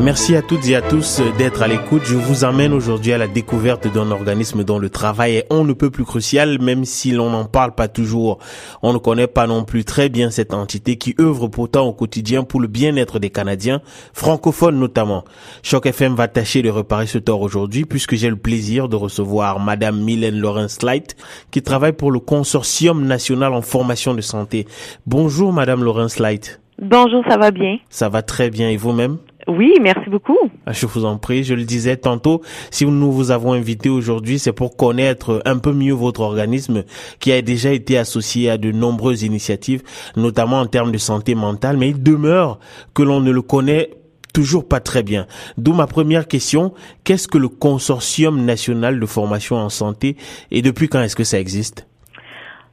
Merci à toutes et à tous d'être à l'écoute. Je vous amène aujourd'hui à la découverte d'un organisme dont le travail est on ne peut plus crucial, même si l'on n'en parle pas toujours. On ne connaît pas non plus très bien cette entité qui œuvre pourtant au quotidien pour le bien-être des Canadiens, francophones notamment. Choc FM va tâcher de réparer ce tort aujourd'hui puisque j'ai le plaisir de recevoir Madame Mylène Lawrence Light qui travaille pour le Consortium national en formation de santé. Bonjour Madame Lawrence Light. Bonjour, ça va bien? Ça va très bien et vous-même? Oui, merci beaucoup. Ah, je vous en prie, je le disais tantôt, si nous vous avons invité aujourd'hui, c'est pour connaître un peu mieux votre organisme qui a déjà été associé à de nombreuses initiatives, notamment en termes de santé mentale, mais il demeure que l'on ne le connaît toujours pas très bien. D'où ma première question, qu'est-ce que le Consortium national de formation en santé et depuis quand est-ce que ça existe?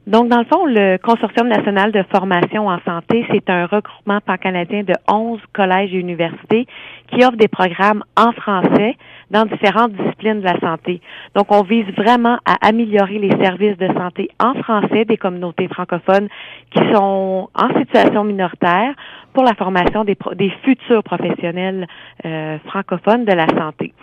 Donc, dans le fond, le Consortium national de formation en santé, c'est un regroupement pan-canadien de 11 collèges et universités qui offrent des programmes en français dans différentes disciplines de la santé. Donc, on vise vraiment à améliorer les services de santé en français des communautés francophones qui sont en situation minoritaire pour la formation des, futurs professionnels euh, francophones de la santé.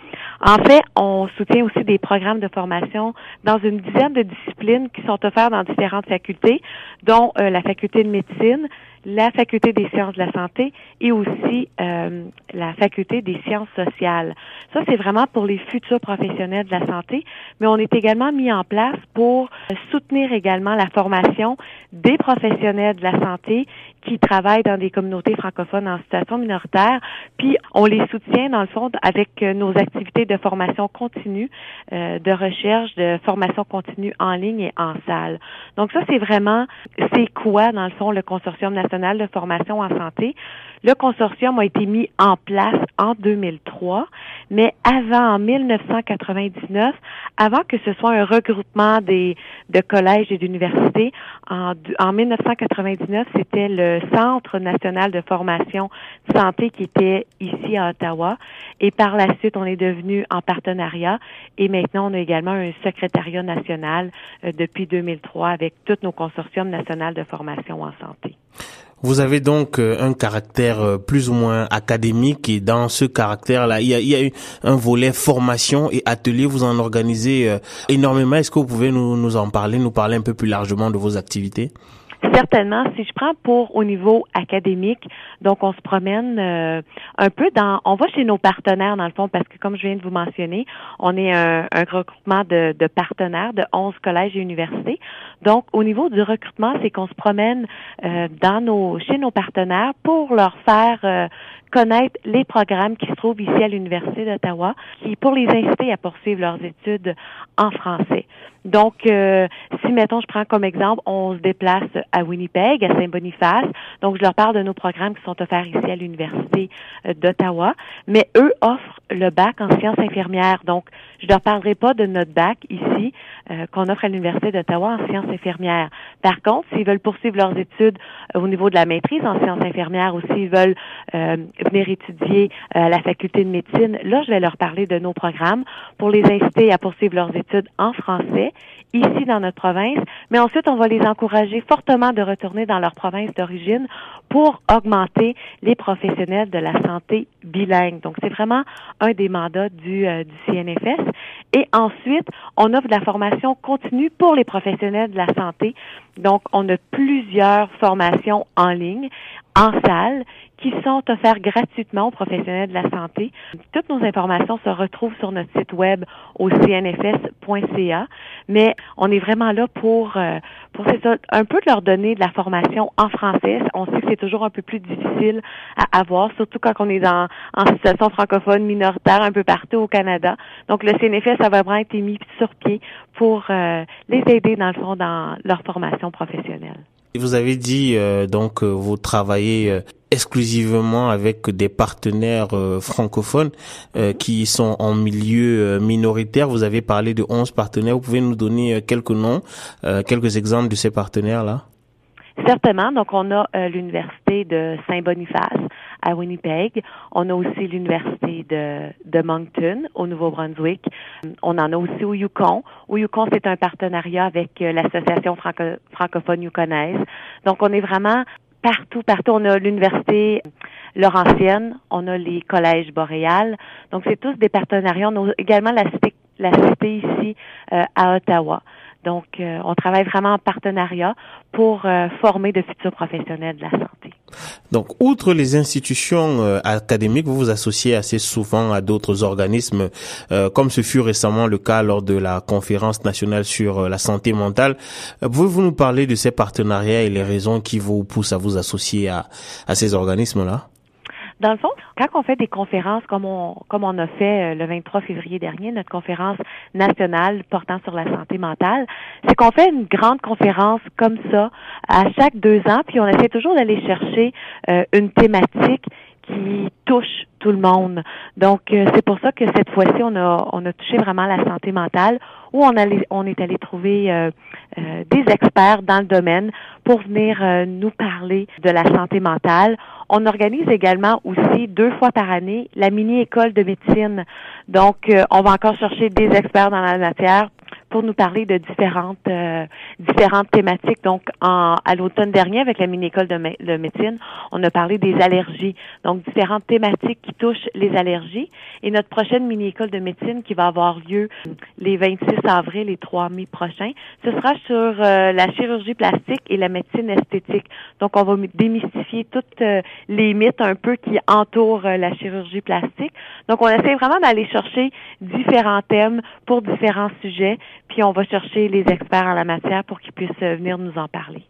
En fait, on soutient aussi des programmes de formation dans une dizaine de disciplines qui sont offerts dans différentes facultés, dont euh, la faculté de médecine, la faculté des sciences de la santé et aussi euh, la faculté des sciences sociales. Ça, c'est vraiment pour les futurs professionnels de la santé, mais on est également mis en place pour soutenir également la formation des professionnels de la santé qui travaillent dans des communautés francophones en situation minoritaire, puis on les soutient dans le fond avec nos activités de formation continue, euh, de recherche, de formation continue en ligne et en salle. Donc ça, c'est vraiment, c'est quoi dans le fond le Consortium national de formation en santé? Le consortium a été mis en place en 2003, mais avant, en 1999, avant que ce soit un regroupement des, de collèges et d'universités, en, en 1999, c'était le Centre national de formation santé qui était ici à Ottawa. Et par la suite, on est devenu en partenariat et maintenant, on a également un secrétariat national euh, depuis 2003 avec tous nos consortiums nationaux de formation en santé. Vous avez donc euh, un caractère euh, plus ou moins académique et dans ce caractère-là, il y a, il y a eu un volet formation et atelier. Vous en organisez euh, énormément. Est-ce que vous pouvez nous en parler, nous parler un peu plus largement de vos activités? Certainement, si je prends pour au niveau académique, donc on se promène euh, un peu dans, on va chez nos partenaires dans le fond, parce que comme je viens de vous mentionner, on est un, un regroupement de, de, partenaires de 11 collèges et universités. Donc au niveau du recrutement, c'est qu'on se promène euh, dans nos, chez nos partenaires pour leur faire euh, connaître les programmes qui se trouvent ici à l'Université d'Ottawa, qui pour les inciter à poursuivre leurs études en français. Donc, euh, si, mettons, je prends comme exemple, on se déplace à Winnipeg, à Saint-Boniface, donc je leur parle de nos programmes qui sont offerts ici à l'Université euh, d'Ottawa, mais eux offrent le bac en sciences infirmières. Donc, je ne leur parlerai pas de notre bac ici euh, qu'on offre à l'Université d'Ottawa en sciences infirmières. Par contre, s'ils veulent poursuivre leurs études au niveau de la maîtrise en sciences infirmières ou s'ils veulent venir étudier à la faculté de médecine, là, je vais leur parler de nos programmes pour les inciter à poursuivre leurs études en français ici dans notre province, mais ensuite on va les encourager fortement de retourner dans leur province d'origine pour augmenter les professionnels de la santé bilingue. Donc c'est vraiment un des mandats du, euh, du CNFS. Et ensuite, on offre de la formation continue pour les professionnels de la santé. Donc on a plusieurs formations en ligne, en salle, qui sont offerts gratuitement aux professionnels de la santé. Toutes nos informations se retrouvent sur notre site web au cnfs.ca, mais on est vraiment là pour euh, pour un peu de leur donner de la formation en français. On sait que c'est toujours un peu plus difficile à avoir, surtout quand on est dans en situation francophone minoritaire un peu partout au Canada. Donc le CNFS va vraiment être mis sur pied pour euh, les aider dans le fond dans leur formation professionnelle. Vous avez dit euh, donc vous travaillez exclusivement avec des partenaires euh, francophones euh, qui sont en milieu euh, minoritaire. Vous avez parlé de 11 partenaires. Vous pouvez nous donner quelques noms, quelques exemples de ces partenaires-là? Certainement. Donc, on a l'Université de Saint-Boniface à Winnipeg. On a aussi l'Université de, de Moncton au Nouveau-Brunswick. On en a aussi au Yukon. Au Yukon, c'est un partenariat avec l'Association francophone yukonaise. Donc, on est vraiment partout, partout. On a l'Université Laurentienne, on a les collèges boréales. Donc, c'est tous des partenariats. On a également la cité, la cité ici euh, à Ottawa. Donc, euh, on travaille vraiment en partenariat pour euh, former de futurs professionnels de la santé. Donc, outre les institutions académiques, vous vous associez assez souvent à d'autres organismes, comme ce fut récemment le cas lors de la conférence nationale sur la santé mentale. Pouvez-vous nous parler de ces partenariats et les raisons qui vous poussent à vous associer à, à ces organismes-là? Dans le fond, quand on fait des conférences comme on comme on a fait euh, le 23 février dernier, notre conférence nationale portant sur la santé mentale, c'est qu'on fait une grande conférence comme ça à chaque deux ans, puis on essaie toujours d'aller chercher euh, une thématique qui touche tout le monde. Donc euh, c'est pour ça que cette fois-ci on a on a touché vraiment la santé mentale où on allait on est allé trouver euh, euh, des experts dans le domaine pour venir nous parler de la santé mentale. On organise également aussi deux fois par année la mini école de médecine. Donc on va encore chercher des experts dans la matière pour nous parler de différentes euh, différentes thématiques. Donc, en, à l'automne dernier, avec la mini-école de, de, médecine, on a parlé des allergies. Donc, différentes thématiques qui touchent les allergies. Et notre prochaine mini-école de médecine qui va avoir lieu les 26 avril et 3 mai prochains, ce sera sur euh, la chirurgie plastique et la médecine esthétique. Donc, on va démystifier toutes euh, les mythes un peu qui entourent la chirurgie plastique. Donc, on essaie vraiment d'aller chercher différents thèmes pour différents sujets puis on va chercher les experts en la matière pour qu'ils puissent euh, venir nous en parler.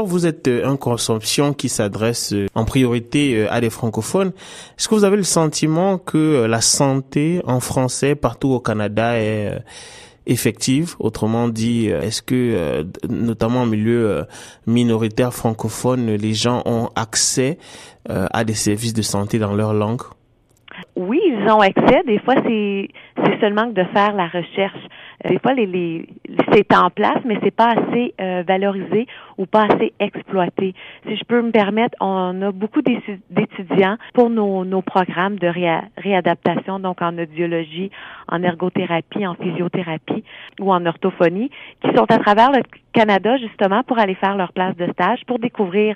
Vous êtes euh, un consomption qui s'adresse euh, en priorité à des francophones. Est-ce que vous avez le sentiment que la santé en français partout au Canada est effective? Autrement dit, est-ce que, notamment en milieu minoritaire francophone, les gens ont accès à des services de santé dans leur langue? Oui, ils ont accès. Des fois, c'est seulement de faire la recherche. Des fois, les, les c'est en place, mais c'est pas assez euh, valorisé ou pas assez exploité. Si je peux me permettre, on a beaucoup d'étudiants pour nos, nos programmes de réadaptation, donc en audiologie, en ergothérapie, en physiothérapie ou en orthophonie, qui sont à travers le Canada justement pour aller faire leur place de stage, pour découvrir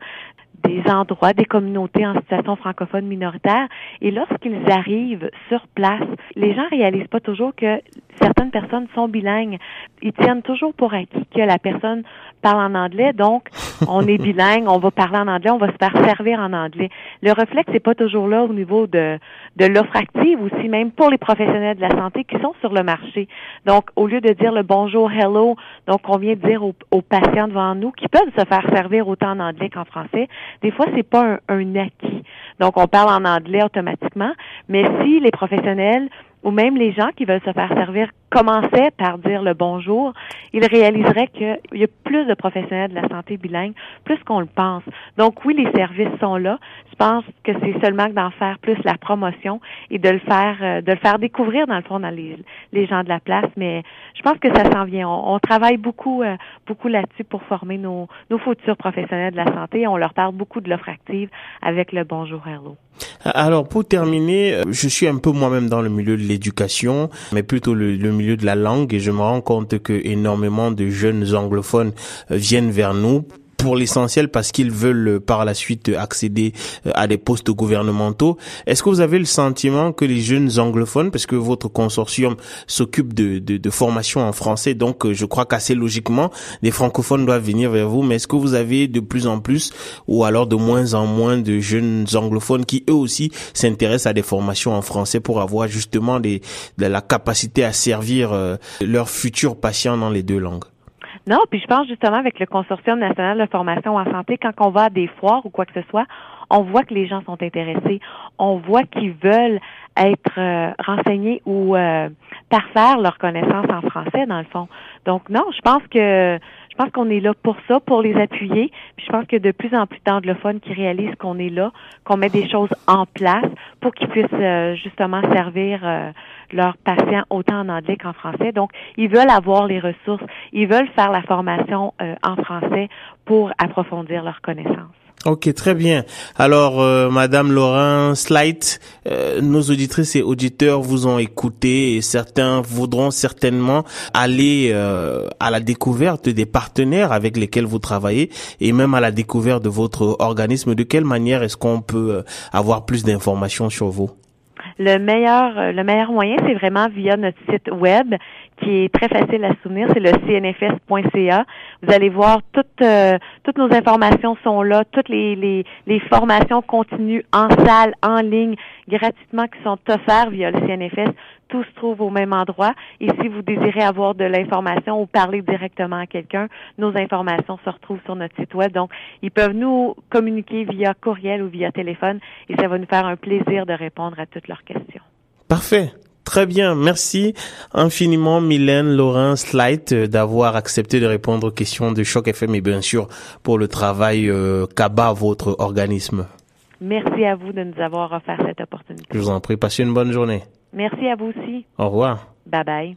des endroits, des communautés en situation francophone minoritaire. Et lorsqu'ils arrivent sur place, les gens réalisent pas toujours que certaines personnes sont bilingues. Ils tiennent toujours pour acquis que la personne parle en anglais, donc on est bilingue, on va parler en anglais, on va se faire servir en anglais. Le réflexe n'est pas toujours là au niveau de, de l'offre active, aussi même pour les professionnels de la santé qui sont sur le marché. Donc, au lieu de dire le bonjour, hello, donc on vient de dire aux, aux patients devant nous qui peuvent se faire servir autant en anglais qu'en français, des fois, c'est pas un, acquis. Donc, on parle en anglais automatiquement, mais si les professionnels ou même les gens qui veulent se faire servir commençaient par dire le bonjour, ils réaliseraient qu'il y a plus de professionnels de la santé bilingue, plus qu'on le pense. Donc oui, les services sont là. Je pense que c'est seulement d'en faire plus la promotion et de le faire, euh, de le faire découvrir dans le fond dans les, les gens de la place. Mais je pense que ça s'en vient. On, travaille beaucoup, euh, beaucoup là-dessus pour former nos, nos futurs professionnels de la santé. On leur parle beaucoup de l'offre active avec le bonjour hello. Alors pour terminer, euh, je suis un peu moi-même dans le milieu de l'éducation, mais plutôt le, milieu de la langue, et je me rends compte que énormément de jeunes anglophones euh, viennent vers nous pour l'essentiel parce qu'ils veulent euh, par la suite accéder euh, à des postes gouvernementaux. Est-ce que vous avez le sentiment que les jeunes anglophones, parce que votre consortium s'occupe de, de, de, formation en français, donc euh, je crois qu'assez logiquement, les francophones doivent venir vers vous, mais est-ce que vous avez de plus en plus ou alors de moins en moins de jeunes anglophones qui eux aussi s'intéressent à des formations en français pour avoir justement des, de la capacité à servir leurs futurs patients dans les deux langues? Non, puis je pense justement avec le Consortium national de formation en santé, quand on va à des foires ou quoi que ce soit, on voit que les gens sont intéressés, on voit qu'ils veulent être euh, renseignés ou euh, parfaire leur connaissance en français dans le fond. Donc non, je pense que je pense qu'on est là pour ça, pour les appuyer. Puis je pense que de plus en plus d'anglophones qui réalisent qu'on est là, qu'on met des choses en place pour qu'ils puissent euh, justement servir euh, leurs patients autant en anglais qu'en français. Donc, ils veulent avoir les ressources, ils veulent faire la formation euh, en français pour approfondir leurs connaissances. Ok, très bien. Alors, euh, Madame Laurent Slight, euh, nos auditrices et auditeurs vous ont écouté et certains voudront certainement aller euh, à la découverte des partenaires avec lesquels vous travaillez et même à la découverte de votre organisme. De quelle manière est-ce qu'on peut avoir plus d'informations sur vous? Le meilleur, le meilleur moyen, c'est vraiment via notre site web qui est très facile à souvenir, c'est le cnfs.ca. Vous allez voir toutes euh, toutes nos informations sont là, toutes les, les, les formations continues en salle, en ligne, gratuitement qui sont offertes via le CNFS. Tout se trouve au même endroit. Et si vous désirez avoir de l'information ou parler directement à quelqu'un, nos informations se retrouvent sur notre site web. Donc, ils peuvent nous communiquer via courriel ou via téléphone et ça va nous faire un plaisir de répondre à toutes leurs questions. Parfait. Très bien, merci infiniment Mylène Laurence Light euh, d'avoir accepté de répondre aux questions de Choc FM et bien sûr pour le travail euh, qu'abat votre organisme. Merci à vous de nous avoir offert cette opportunité. Je vous en prie, passez une bonne journée. Merci à vous aussi. Au revoir. Bye bye.